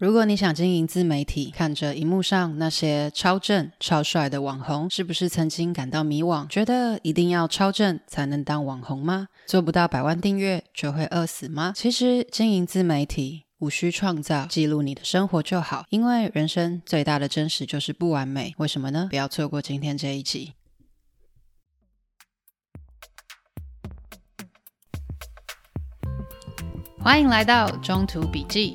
如果你想经营自媒体，看着荧幕上那些超正、超帅的网红，是不是曾经感到迷惘，觉得一定要超正才能当网红吗？做不到百万订阅就会饿死吗？其实经营自媒体无需创造，记录你的生活就好，因为人生最大的真实就是不完美。为什么呢？不要错过今天这一集。欢迎来到中途笔记。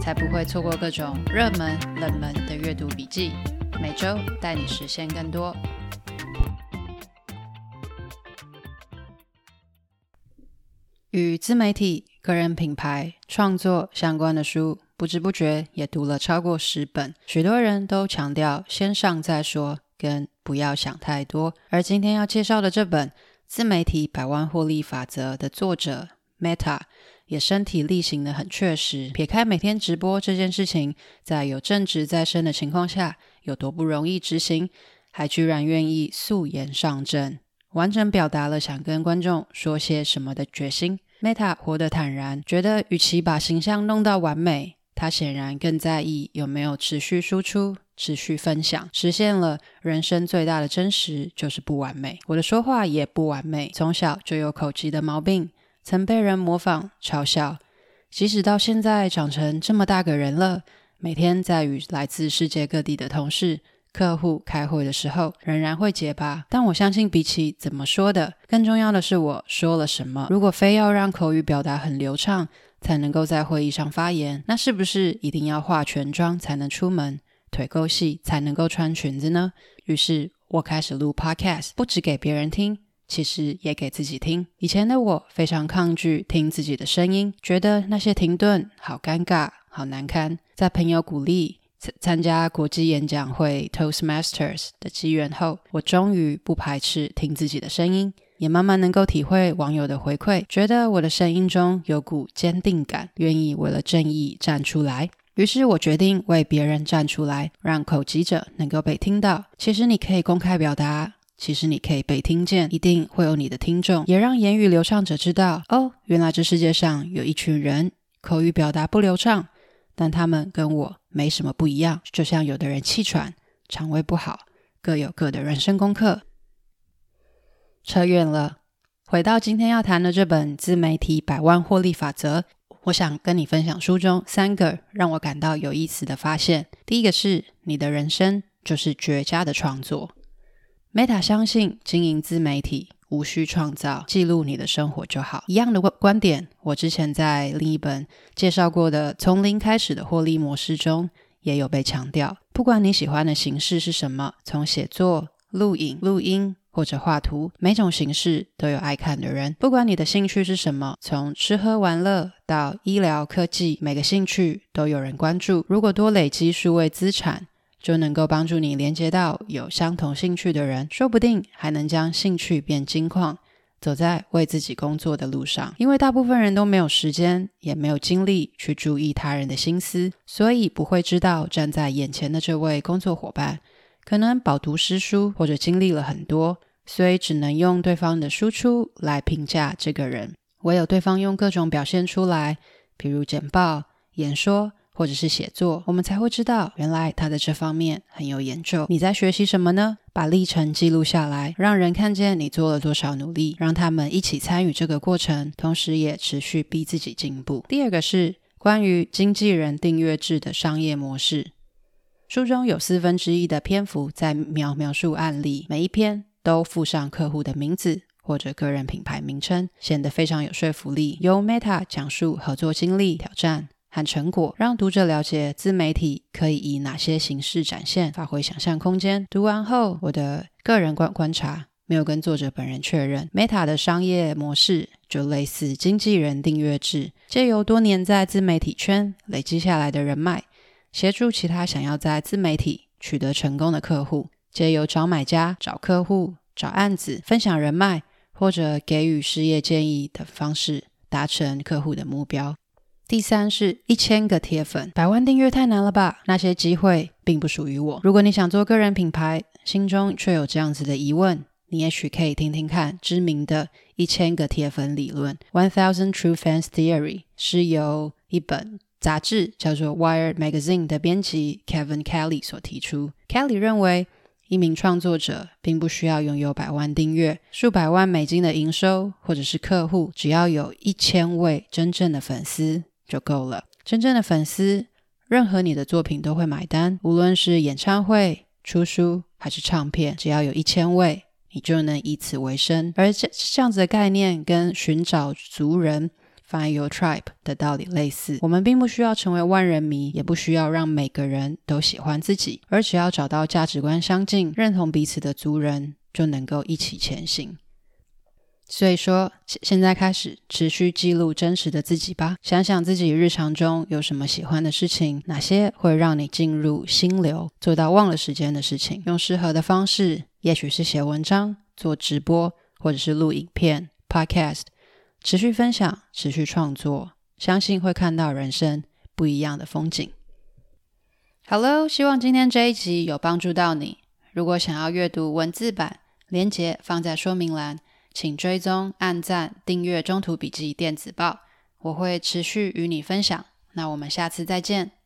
才不会错过各种热门、冷门的阅读笔记，每周带你实现更多。与自媒体、个人品牌、创作相关的书，不知不觉也读了超过十本。许多人都强调“先上再说”跟“不要想太多”。而今天要介绍的这本《自媒体百万获利法则》的作者 Meta。也身体力行的很确实，撇开每天直播这件事情，在有正职在身的情况下，有多不容易执行，还居然愿意素颜上阵，完整表达了想跟观众说些什么的决心。Meta 活得坦然，觉得与其把形象弄到完美，他显然更在意有没有持续输出、持续分享，实现了人生最大的真实就是不完美。我的说话也不完美，从小就有口吃的毛病。曾被人模仿嘲笑，即使到现在长成这么大个人了，每天在与来自世界各地的同事、客户开会的时候，仍然会结巴。但我相信，比起怎么说的，更重要的是我说了什么。如果非要让口语表达很流畅，才能够在会议上发言，那是不是一定要化全妆才能出门，腿够细才能够穿裙子呢？于是我开始录 Podcast，不只给别人听。其实也给自己听。以前的我非常抗拒听自己的声音，觉得那些停顿好尴尬、好难堪。在朋友鼓励参参加国际演讲会 Toastmasters 的机缘后，我终于不排斥听自己的声音，也慢慢能够体会网友的回馈，觉得我的声音中有股坚定感，愿意为了正义站出来。于是我决定为别人站出来，让口疾者能够被听到。其实你可以公开表达。其实你可以被听见，一定会有你的听众，也让言语流畅者知道哦，原来这世界上有一群人口语表达不流畅，但他们跟我没什么不一样。就像有的人气喘、肠胃不好，各有各的人生功课。扯远了，回到今天要谈的这本《自媒体百万获利法则》，我想跟你分享书中三个让我感到有意思的发现。第一个是，你的人生就是绝佳的创作。Meta 相信经营自媒体无需创造，记录你的生活就好。一样的观观点，我之前在另一本介绍过的《从零开始的获利模式》中也有被强调。不管你喜欢的形式是什么，从写作、录影、录音或者画图，每种形式都有爱看的人。不管你的兴趣是什么，从吃喝玩乐到医疗科技，每个兴趣都有人关注。如果多累积数位资产，就能够帮助你连接到有相同兴趣的人，说不定还能将兴趣变金矿，走在为自己工作的路上。因为大部分人都没有时间，也没有精力去注意他人的心思，所以不会知道站在眼前的这位工作伙伴可能饱读诗书或者经历了很多，所以只能用对方的输出来评价这个人。唯有对方用各种表现出来，比如简报、演说。或者是写作，我们才会知道，原来他在这方面很有研究。你在学习什么呢？把历程记录下来，让人看见你做了多少努力，让他们一起参与这个过程，同时也持续逼自己进步。第二个是关于经纪人订阅制的商业模式，书中有四分之一的篇幅在描描述案例，每一篇都附上客户的名字或者个人品牌名称，显得非常有说服力。由 Meta 讲述合作经历、挑战。和成果，让读者了解自媒体可以以哪些形式展现，发挥想象空间。读完后，我的个人观观察没有跟作者本人确认。Meta 的商业模式就类似经纪人订阅制，借由多年在自媒体圈累积下来的人脉，协助其他想要在自媒体取得成功的客户，借由找买家、找客户、找案子、分享人脉或者给予事业建议的方式，达成客户的目标。第三是一千个铁粉，百万订阅太难了吧？那些机会并不属于我。如果你想做个人品牌，心中却有这样子的疑问，你也许可以听听看知名的一千个铁粉理论 （One Thousand True Fans Theory），是由一本杂志叫做《Wired Magazine》的编辑 Kevin Kelly 所提出。Kelly 认为，一名创作者并不需要拥有百万订阅、数百万美金的营收，或者是客户，只要有一千位真正的粉丝。就够了。真正的粉丝，任何你的作品都会买单，无论是演唱会、出书还是唱片，只要有一千位，你就能以此为生。而这这样子的概念，跟寻找族人 （find your tribe） 的道理类似。我们并不需要成为万人迷，也不需要让每个人都喜欢自己，而只要找到价值观相近、认同彼此的族人，就能够一起前行。所以说，现在开始持续记录真实的自己吧。想想自己日常中有什么喜欢的事情，哪些会让你进入心流，做到忘了时间的事情。用适合的方式，也许是写文章、做直播，或者是录影片、Podcast，持续分享，持续创作，相信会看到人生不一样的风景。Hello，希望今天这一集有帮助到你。如果想要阅读文字版，连结放在说明栏。请追踪、按赞、订阅《中途笔记电子报》，我会持续与你分享。那我们下次再见。